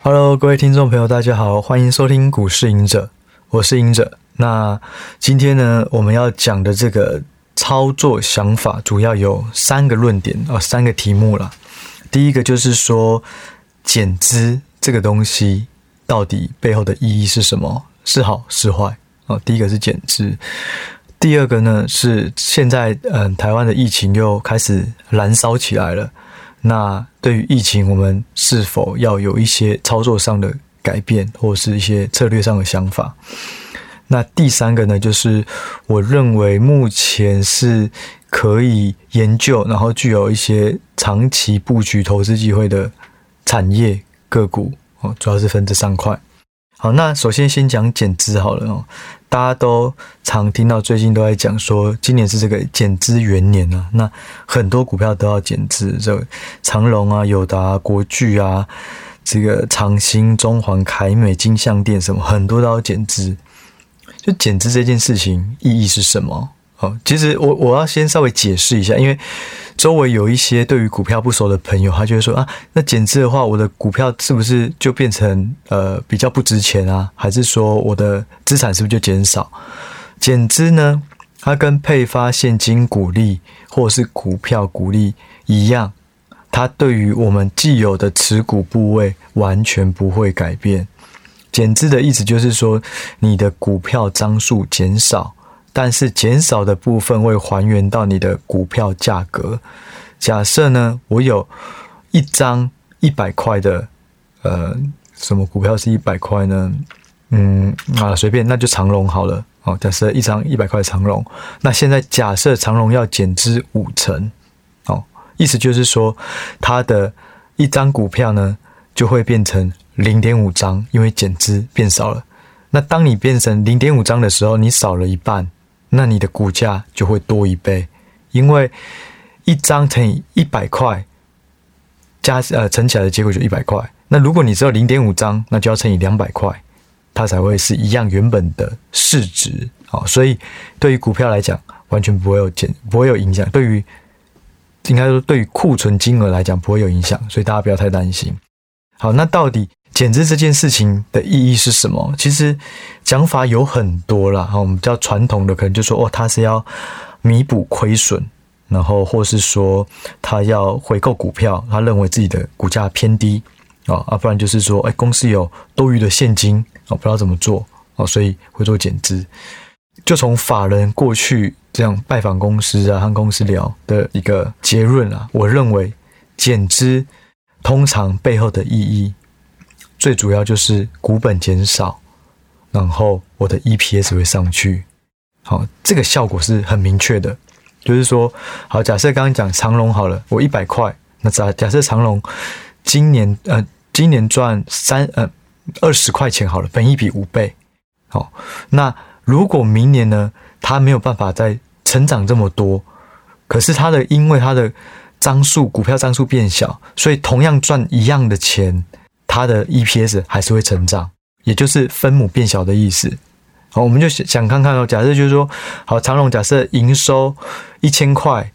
Hello，各位听众朋友，大家好，欢迎收听股市隐者，我是隐者。那今天呢，我们要讲的这个操作想法，主要有三个论点啊，三个题目啦。第一个就是说，减资这个东西到底背后的意义是什么？是好是坏哦？第一个是减资，第二个呢是现在嗯，台湾的疫情又开始燃烧起来了。那对于疫情，我们是否要有一些操作上的改变，或是一些策略上的想法？那第三个呢，就是我认为目前是可以研究，然后具有一些长期布局投资机会的产业个股哦，主要是分这三块。好，那首先先讲减资好了哦。大家都常听到，最近都在讲说，今年是这个减资元年啊。那很多股票都要减资，这长隆啊、友达、国巨啊、这个长兴、中环、凯美、金像店什么，很多都要减资。就减资这件事情意义是什么？哦，其实我我要先稍微解释一下，因为周围有一些对于股票不熟的朋友，他就会说啊，那减资的话，我的股票是不是就变成呃比较不值钱啊？还是说我的资产是不是就减少？减资呢，它跟配发现金股利或者是股票股利一样，它对于我们既有的持股部位完全不会改变。减资的意思就是说，你的股票张数减少。但是减少的部分会还原到你的股票价格。假设呢，我有一张一百块的，呃，什么股票是一百块呢？嗯，啊，随便，那就长荣好了。哦，假设一张一百块长荣，那现在假设长荣要减资五成，哦，意思就是说，它的一张股票呢就会变成零点五张，因为减资变少了。那当你变成零点五张的时候，你少了一半。那你的股价就会多一倍，因为一张乘以一百块加呃乘起来的结果就一百块。那如果你只有零点五张，那就要乘以两百块，它才会是一样原本的市值。好，所以对于股票来讲，完全不会有减，不会有影响。对于应该说对于库存金额来讲不会有影响，所以大家不要太担心。好，那到底减资这件事情的意义是什么？其实讲法有很多啦。我们比较传统的可能就说，哦，他是要弥补亏损，然后或是说他要回购股票，他认为自己的股价偏低啊，啊，不然就是说，哎，公司有多余的现金，啊，不知道怎么做，啊，所以会做减资。就从法人过去这样拜访公司啊，和公司聊的一个结论啊，我认为减资。通常背后的意义，最主要就是股本减少，然后我的 EPS 会上去。好，这个效果是很明确的。就是说，好，假设刚刚讲长荣好了，我一百块，那假假设长荣今年呃今年赚三呃二十块钱好了，本一比五倍。好，那如果明年呢，它没有办法再成长这么多，可是它的因为它的张数股票张数变小，所以同样赚一样的钱，它的 EPS 还是会成长，也就是分母变小的意思。好，我们就想想看看哦，假设就是说，好，长隆假设营收一千块，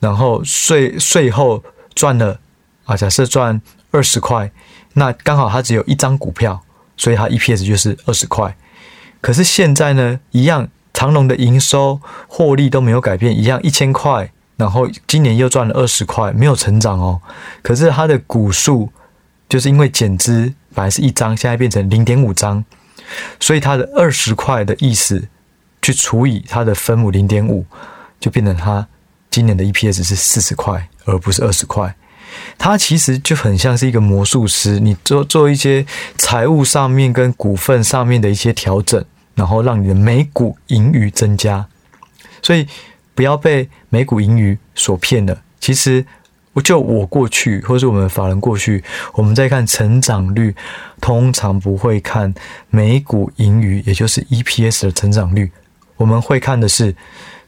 然后税税后赚了啊，假设赚二十块，那刚好它只有一张股票，所以它 EPS 就是二十块。可是现在呢，一样，长隆的营收获利都没有改变，一样一千块。然后今年又赚了二十块，没有成长哦。可是它的股数就是因为减资，本来是一张，现在变成零点五张，所以它的二十块的意思去除以它的分母零点五，就变成它今年的 EPS 是四十块，而不是二十块。它其实就很像是一个魔术师，你做做一些财务上面跟股份上面的一些调整，然后让你的每股盈余增加，所以。不要被每股盈余所骗了。其实，我就我过去，或是我们法人过去，我们在看成长率，通常不会看每股盈余，也就是 EPS 的成长率。我们会看的是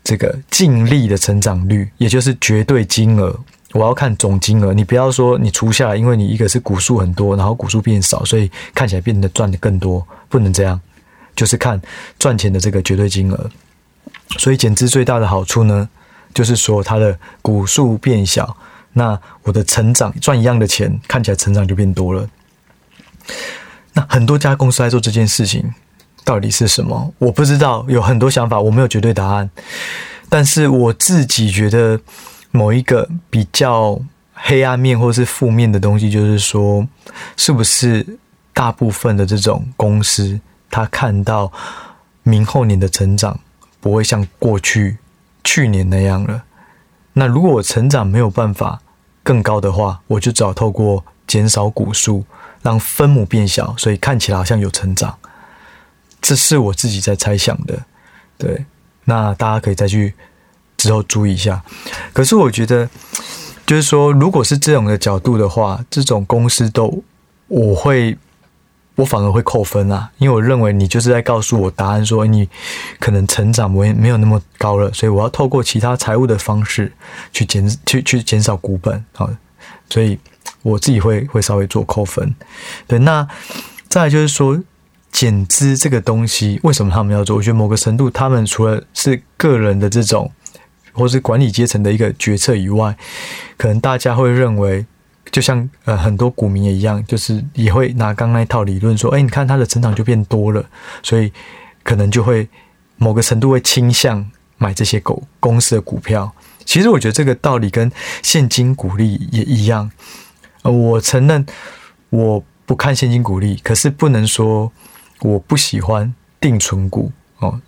这个净利的成长率，也就是绝对金额。我要看总金额。你不要说你除下来，因为你一个是股数很多，然后股数变少，所以看起来变得赚得更多，不能这样。就是看赚钱的这个绝对金额。所以减资最大的好处呢，就是说它的股数变小，那我的成长赚一样的钱，看起来成长就变多了。那很多家公司在做这件事情，到底是什么？我不知道，有很多想法，我没有绝对答案。但是我自己觉得，某一个比较黑暗面或是负面的东西，就是说，是不是大部分的这种公司，他看到明后年的成长不会像过去去年那样了？那如果我成长没有办法更高的话，我就只好透过减少股数，让分母变小，所以看起来好像有成长。这是我自己在猜想的，对。那大家可以再去之后注意一下。可是我觉得，就是说，如果是这种的角度的话，这种公司都我会，我反而会扣分啊，因为我认为你就是在告诉我答案，说你可能成长没没有那么高了，所以我要透过其他财务的方式去减去去减少股本啊，所以我自己会会稍微做扣分。对，那再就是说。减资这个东西，为什么他们要做？我觉得某个程度，他们除了是个人的这种，或是管理阶层的一个决策以外，可能大家会认为，就像呃很多股民也一样，就是也会拿刚那一套理论说，哎，你看它的成长就变多了，所以可能就会某个程度会倾向买这些狗公司的股票。其实我觉得这个道理跟现金股利也一样。呃，我承认我不看现金股利，可是不能说。我不喜欢定存股哦，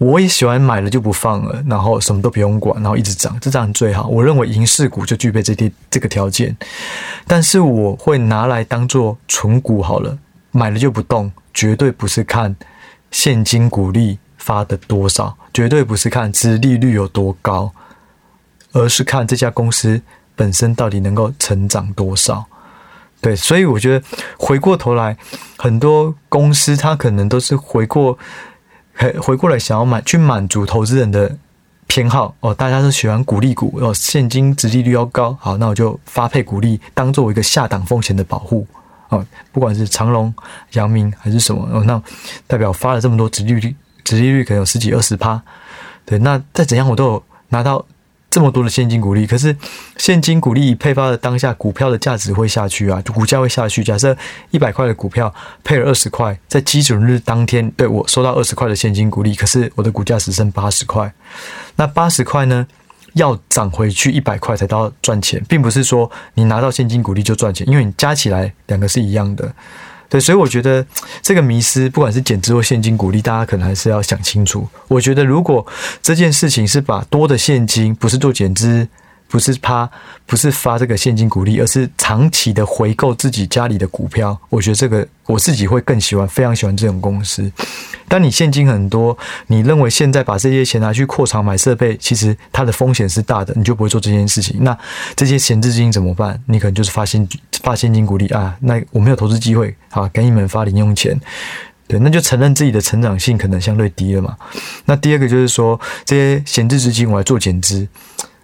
我也喜欢买了就不放了，然后什么都不用管，然后一直涨，这样最好。我认为银饰股就具备这些这个条件，但是我会拿来当做存股好了，买了就不动，绝对不是看现金股利发的多少，绝对不是看殖利率有多高，而是看这家公司本身到底能够成长多少。对，所以我觉得回过头来，很多公司它可能都是回过，回过来想要满去满足投资人的偏好哦，大家都喜欢鼓励股哦，现金殖利率要高，好，那我就发配鼓励，当做一个下档风险的保护哦，不管是长隆、阳明还是什么哦，那代表发了这么多殖利率，殖利率可能有十几二十趴，对，那再怎样我都有拿到。这么多的现金股利，可是现金股利配发的当下，股票的价值会下去啊，股价会下去。假设一百块的股票配了二十块，在基准日当天，对，我收到二十块的现金股利，可是我的股价只剩八十块，那八十块呢，要涨回去一百块才到赚钱，并不是说你拿到现金股利就赚钱，因为你加起来两个是一样的。对，所以我觉得这个迷失，不管是减资或现金鼓励，大家可能还是要想清楚。我觉得如果这件事情是把多的现金，不是做减资。不是怕，不是发这个现金股利，而是长期的回购自己家里的股票。我觉得这个我自己会更喜欢，非常喜欢这种公司。当你现金很多，你认为现在把这些钱拿去扩厂买设备，其实它的风险是大的，你就不会做这件事情。那这些闲置资金怎么办？你可能就是发现发现金股利啊。那我没有投资机会，好，给你们发零用钱。对，那就承认自己的成长性可能相对低了嘛。那第二个就是说，这些闲置资金我来做减资。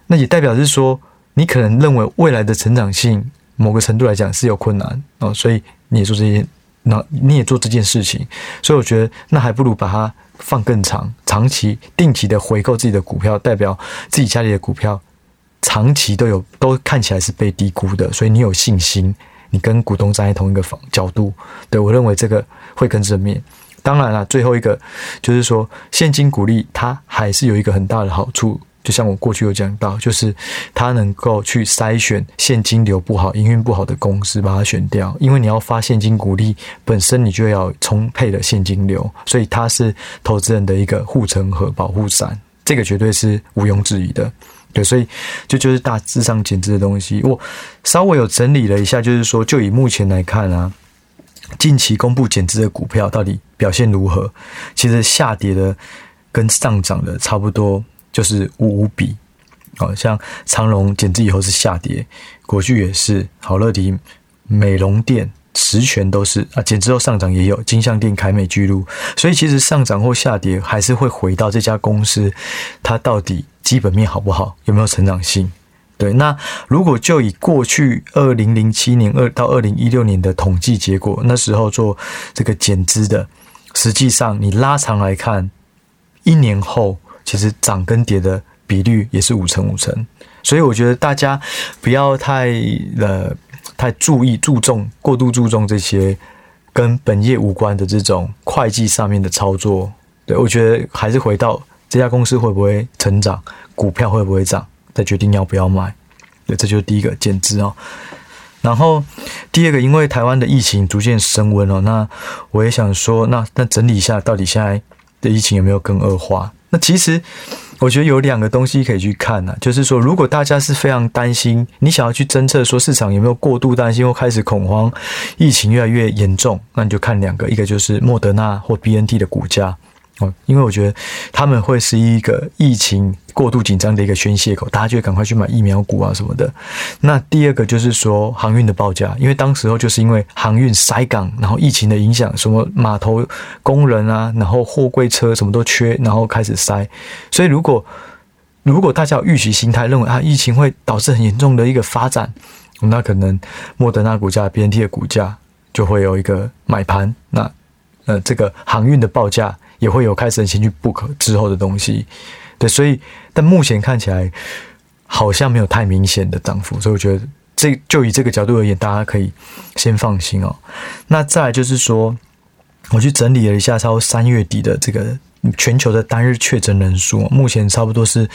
那也代表是说，你可能认为未来的成长性某个程度来讲是有困难哦，所以你也做这些，那你也做这件事情，所以我觉得那还不如把它放更长，长期定期的回购自己的股票，代表自己家里的股票长期都有都看起来是被低估的，所以你有信心，你跟股东站在同一个方角度，对，我认为这个会更正面。当然了，最后一个就是说现金股利它还是有一个很大的好处。就像我过去有讲到，就是它能够去筛选现金流不好、营运不好的公司，把它选掉。因为你要发现金股利，本身你就要充沛的现金流，所以它是投资人的一个护城河、保护伞，这个绝对是毋庸置疑的。对，所以就就是大致上减资的东西，我稍微有整理了一下，就是说，就以目前来看啊，近期公布减资的股票到底表现如何？其实下跌的跟上涨的差不多。就是五五比，哦，像长荣减资以后是下跌，国巨也是，好乐迪、美容店、十全都是啊，减资后上涨也有，金像店、凯美、巨鹿，所以其实上涨或下跌还是会回到这家公司，它到底基本面好不好，有没有成长性？对，那如果就以过去二零零七年二到二零一六年的统计结果，那时候做这个减资的，实际上你拉长来看，一年后。其实涨跟跌的比率也是五成五成，所以我觉得大家不要太呃太注意注重过度注重这些跟本业无关的这种会计上面的操作，对，我觉得还是回到这家公司会不会成长，股票会不会涨，再决定要不要买。对，这就是第一个减资哦。然后第二个，因为台湾的疫情逐渐升温哦，那我也想说，那那整理一下，到底现在的疫情有没有更恶化？那其实我觉得有两个东西可以去看呢、啊，就是说，如果大家是非常担心，你想要去侦测说市场有没有过度担心或开始恐慌，疫情越来越严重，那你就看两个，一个就是莫德纳或 BNT 的股价。哦，因为我觉得他们会是一个疫情过度紧张的一个宣泄口，大家就赶快去买疫苗股啊什么的。那第二个就是说航运的报价，因为当时候就是因为航运塞港，然后疫情的影响，什么码头工人啊，然后货柜车什么都缺，然后开始塞。所以如果如果大家有预期心态，认为啊疫情会导致很严重的一个发展，那可能莫德纳股价、BNT 的股价就会有一个买盘。那呃这个航运的报价。也会有开始先去 book 之后的东西，对，所以但目前看起来好像没有太明显的涨幅，所以我觉得这就以这个角度而言，大家可以先放心哦。那再来就是说，我去整理了一下，差不多三月底的这个全球的单日确诊人数，目前差不多是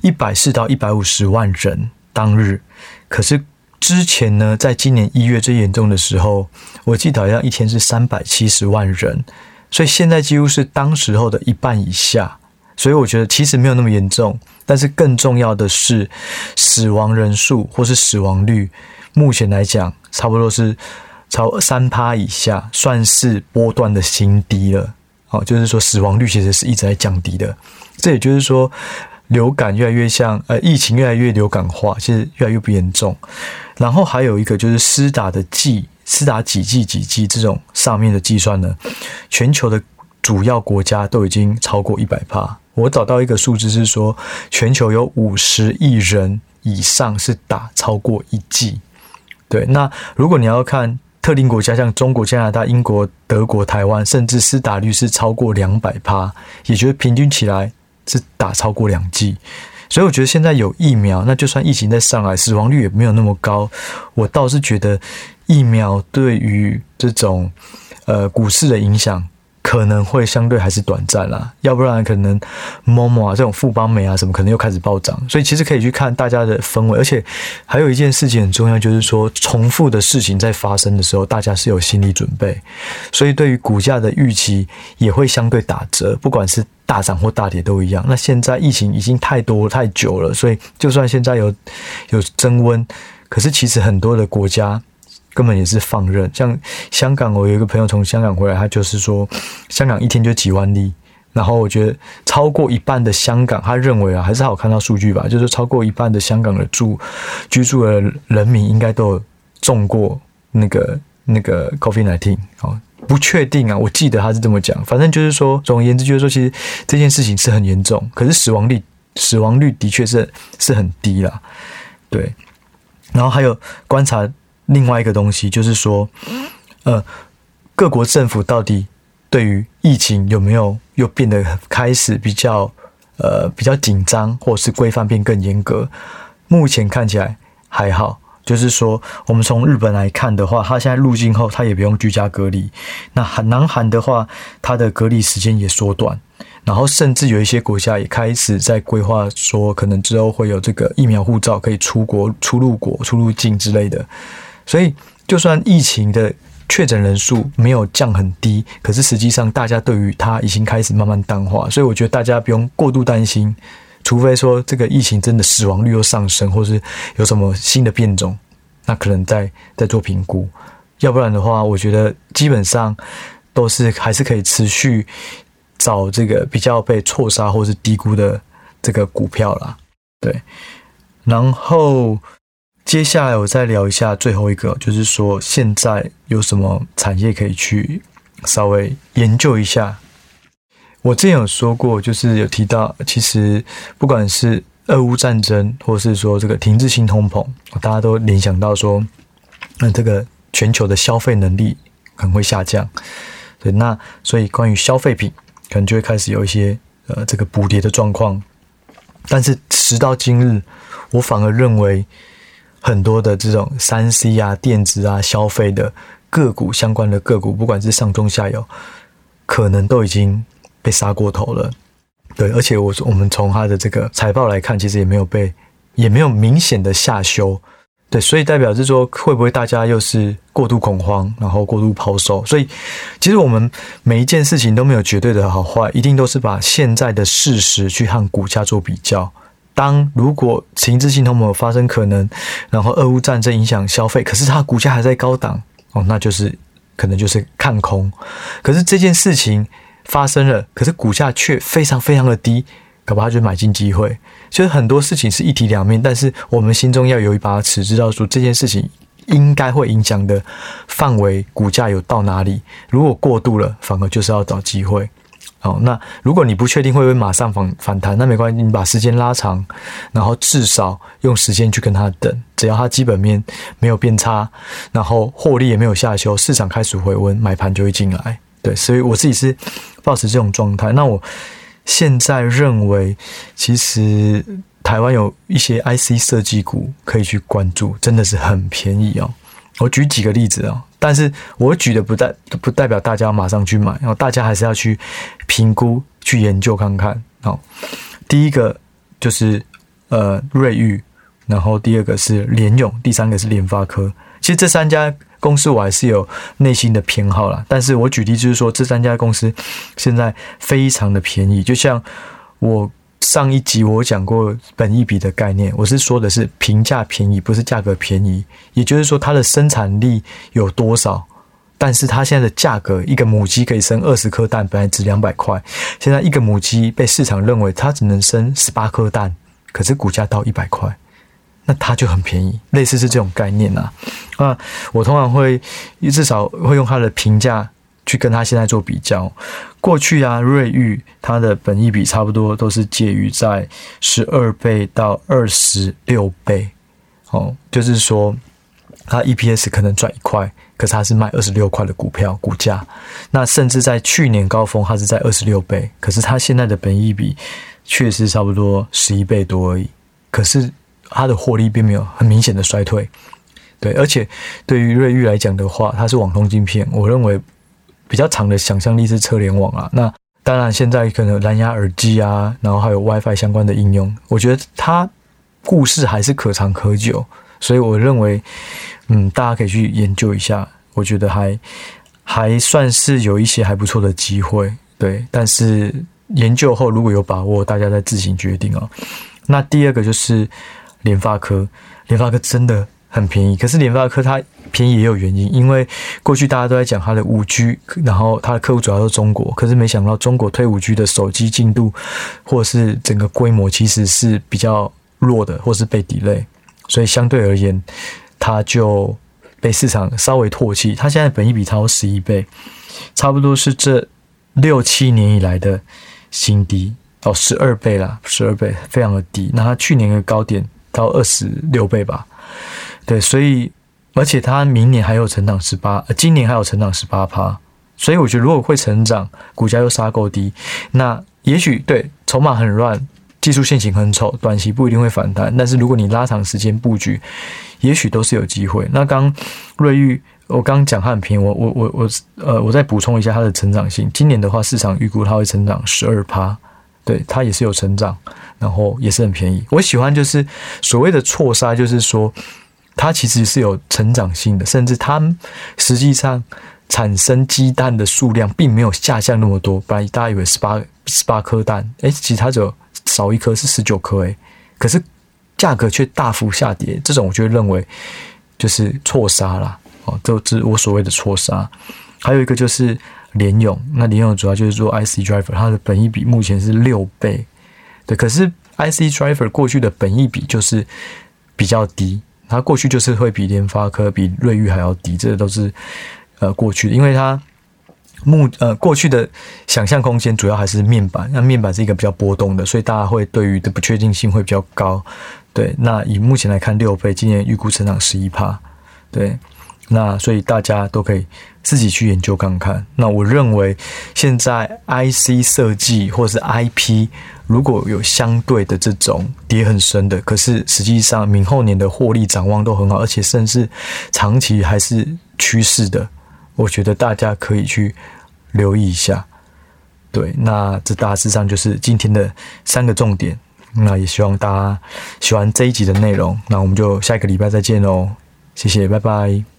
一百四到一百五十万人当日。可是之前呢，在今年一月最严重的时候，我记得好像一天是三百七十万人。所以现在几乎是当时候的一半以下，所以我觉得其实没有那么严重。但是更重要的是，死亡人数或是死亡率，目前来讲差不多是超三趴以下，算是波段的新低了。哦，就是说死亡率其实是一直在降低的。这也就是说，流感越来越像呃疫情越来越流感化，其实越来越不严重。然后还有一个就是施打的剂。施打几剂几剂这种上面的计算呢，全球的主要国家都已经超过一百趴。我找到一个数字是说，全球有五十亿人以上是打超过一剂。对，那如果你要看特定国家，像中国、加拿大、英国、德国、台湾，甚至施打率是超过两百趴，也就是平均起来是打超过两剂。所以我觉得现在有疫苗，那就算疫情再上来，死亡率也没有那么高。我倒是觉得。疫苗对于这种呃股市的影响可能会相对还是短暂啦，要不然可能某某啊这种富邦美啊什么可能又开始暴涨，所以其实可以去看大家的氛围，而且还有一件事情很重要，就是说重复的事情在发生的时候，大家是有心理准备，所以对于股价的预期也会相对打折，不管是大涨或大跌都一样。那现在疫情已经太多太久了，所以就算现在有有增温，可是其实很多的国家。根本也是放任，像香港，我有一个朋友从香港回来，他就是说，香港一天就几万例，然后我觉得超过一半的香港，他认为啊，还是好看到数据吧，就是超过一半的香港的住居住的人民应该都有中过那个那个 COVID-19 哦，不确定啊，我记得他是这么讲，反正就是说，总而言之就是说，其实这件事情是很严重，可是死亡率死亡率的确是是很低啦，对，然后还有观察。另外一个东西就是说，呃，各国政府到底对于疫情有没有又变得开始比较呃比较紧张，或是规范变更严格？目前看起来还好。就是说，我们从日本来看的话，它现在入境后，它也不用居家隔离。那韩南韩的话，它的隔离时间也缩短，然后甚至有一些国家也开始在规划说，可能之后会有这个疫苗护照可以出国、出入国、出入境之类的。所以，就算疫情的确诊人数没有降很低，可是实际上大家对于它已经开始慢慢淡化。所以，我觉得大家不用过度担心，除非说这个疫情真的死亡率又上升，或是有什么新的变种，那可能再再做评估。要不然的话，我觉得基本上都是还是可以持续找这个比较被错杀或是低估的这个股票啦。对，然后。接下来我再聊一下最后一个，就是说现在有什么产业可以去稍微研究一下。我之前有说过，就是有提到，其实不管是俄乌战争，或是说这个停滞性通膨，大家都联想到说，那这个全球的消费能力可能会下降。对，那所以关于消费品，可能就会开始有一些呃这个补跌的状况。但是时到今日，我反而认为。很多的这种三 C 啊、电子啊、消费的，个股相关的个股，不管是上中下游，可能都已经被杀过头了。对，而且我我们从它的这个财报来看，其实也没有被，也没有明显的下修。对，所以代表是说，会不会大家又是过度恐慌，然后过度抛售？所以，其实我们每一件事情都没有绝对的好坏，一定都是把现在的事实去和股价做比较。当如果情资性通膨发生可能，然后俄乌战争影响消费，可是它股价还在高档哦，那就是可能就是看空。可是这件事情发生了，可是股价却非常非常的低。搞不好就是买进机会，就是很多事情是一体两面，但是我们心中要有一把尺，知道说这件事情应该会影响的范围，股价有到哪里。如果过度了，反而就是要找机会。好，那如果你不确定会不会马上反反弹，那没关系，你把时间拉长，然后至少用时间去跟它等，只要它基本面没有变差，然后获利也没有下修，市场开始回温，买盘就会进来。对，所以我自己是保持这种状态。那我。现在认为，其实台湾有一些 IC 设计股可以去关注，真的是很便宜哦。我举几个例子哦，但是我举的不代不代表大家马上去买，然后大家还是要去评估、去研究看看。哦，第一个就是呃瑞昱，然后第二个是联咏，第三个是联发科。其实这三家。公司我还是有内心的偏好啦，但是我举例就是说，这三家公司现在非常的便宜，就像我上一集我讲过本益比的概念，我是说的是评价便宜，不是价格便宜，也就是说它的生产力有多少，但是它现在的价格，一个母鸡可以生二十颗蛋，本来值两百块，现在一个母鸡被市场认为它只能生十八颗蛋，可是股价到一百块。那它就很便宜，类似是这种概念呐。啊，我通常会至少会用它的评价去跟它现在做比较。过去啊，瑞昱它的本益比差不多都是介于在十二倍到二十六倍，哦，就是说它 EPS 可能赚一块，可是它是卖二十六块的股票股价。那甚至在去年高峰，它是在二十六倍，可是它现在的本益比确实差不多十一倍多而已。可是它的获利并没有很明显的衰退，对，而且对于瑞昱来讲的话，它是网通晶片，我认为比较长的想象力是车联网啊。那当然，现在可能蓝牙耳机啊，然后还有 WiFi 相关的应用，我觉得它故事还是可长可久，所以我认为，嗯，大家可以去研究一下，我觉得还还算是有一些还不错的机会，对。但是研究后如果有把握，大家再自行决定哦。那第二个就是。联发科，联发科真的很便宜，可是联发科它便宜也有原因，因为过去大家都在讲它的五 G，然后它的客户主要是中国，可是没想到中国推五 G 的手机进度或是整个规模其实是比较弱的，或是被 delay，所以相对而言，它就被市场稍微唾弃。它现在本益比超十一倍，差不多是这六七年以来的新低哦，十二倍啦，十二倍非常的低。那它去年的高点。到二十六倍吧，对，所以而且它明年还有成长十八，呃，今年还有成长十八趴，所以我觉得如果会成长，股价又杀够低，那也许对筹码很乱，技术线型很丑，短期不一定会反弹，但是如果你拉长时间布局，也许都是有机会。那刚瑞玉，我刚讲它很便宜，我我我我呃，我再补充一下它的成长性，今年的话，市场预估它会成长十二趴，对，它也是有成长。然后也是很便宜，我喜欢就是所谓的错杀，就是说它其实是有成长性的，甚至它实际上产生鸡蛋的数量并没有下降那么多。本来大家以为十八十八颗蛋，诶，其实它只有少一颗是十九颗，诶，可是价格却大幅下跌，这种我就认为就是错杀啦。哦，这是我所谓的错杀。还有一个就是联咏，那联咏主要就是做 IC driver，它的本益比目前是六倍。对，可是 IC Driver 过去的本益比就是比较低，它过去就是会比联发科、比瑞昱还要低，这都是呃过去，因为它目呃过去的想象空间主要还是面板，那面板是一个比较波动的，所以大家会对于的不确定性会比较高。对，那以目前来看，六倍，今年预估成长十一趴，对。那所以大家都可以自己去研究看看。那我认为现在 IC 设计或是 IP 如果有相对的这种跌很深的，可是实际上明后年的获利展望都很好，而且甚至长期还是趋势的我觉得大家可以去留意一下。对，那这大致上就是今天的三个重点。那也希望大家喜欢这一集的内容。那我们就下一个礼拜再见喽，谢谢，拜拜。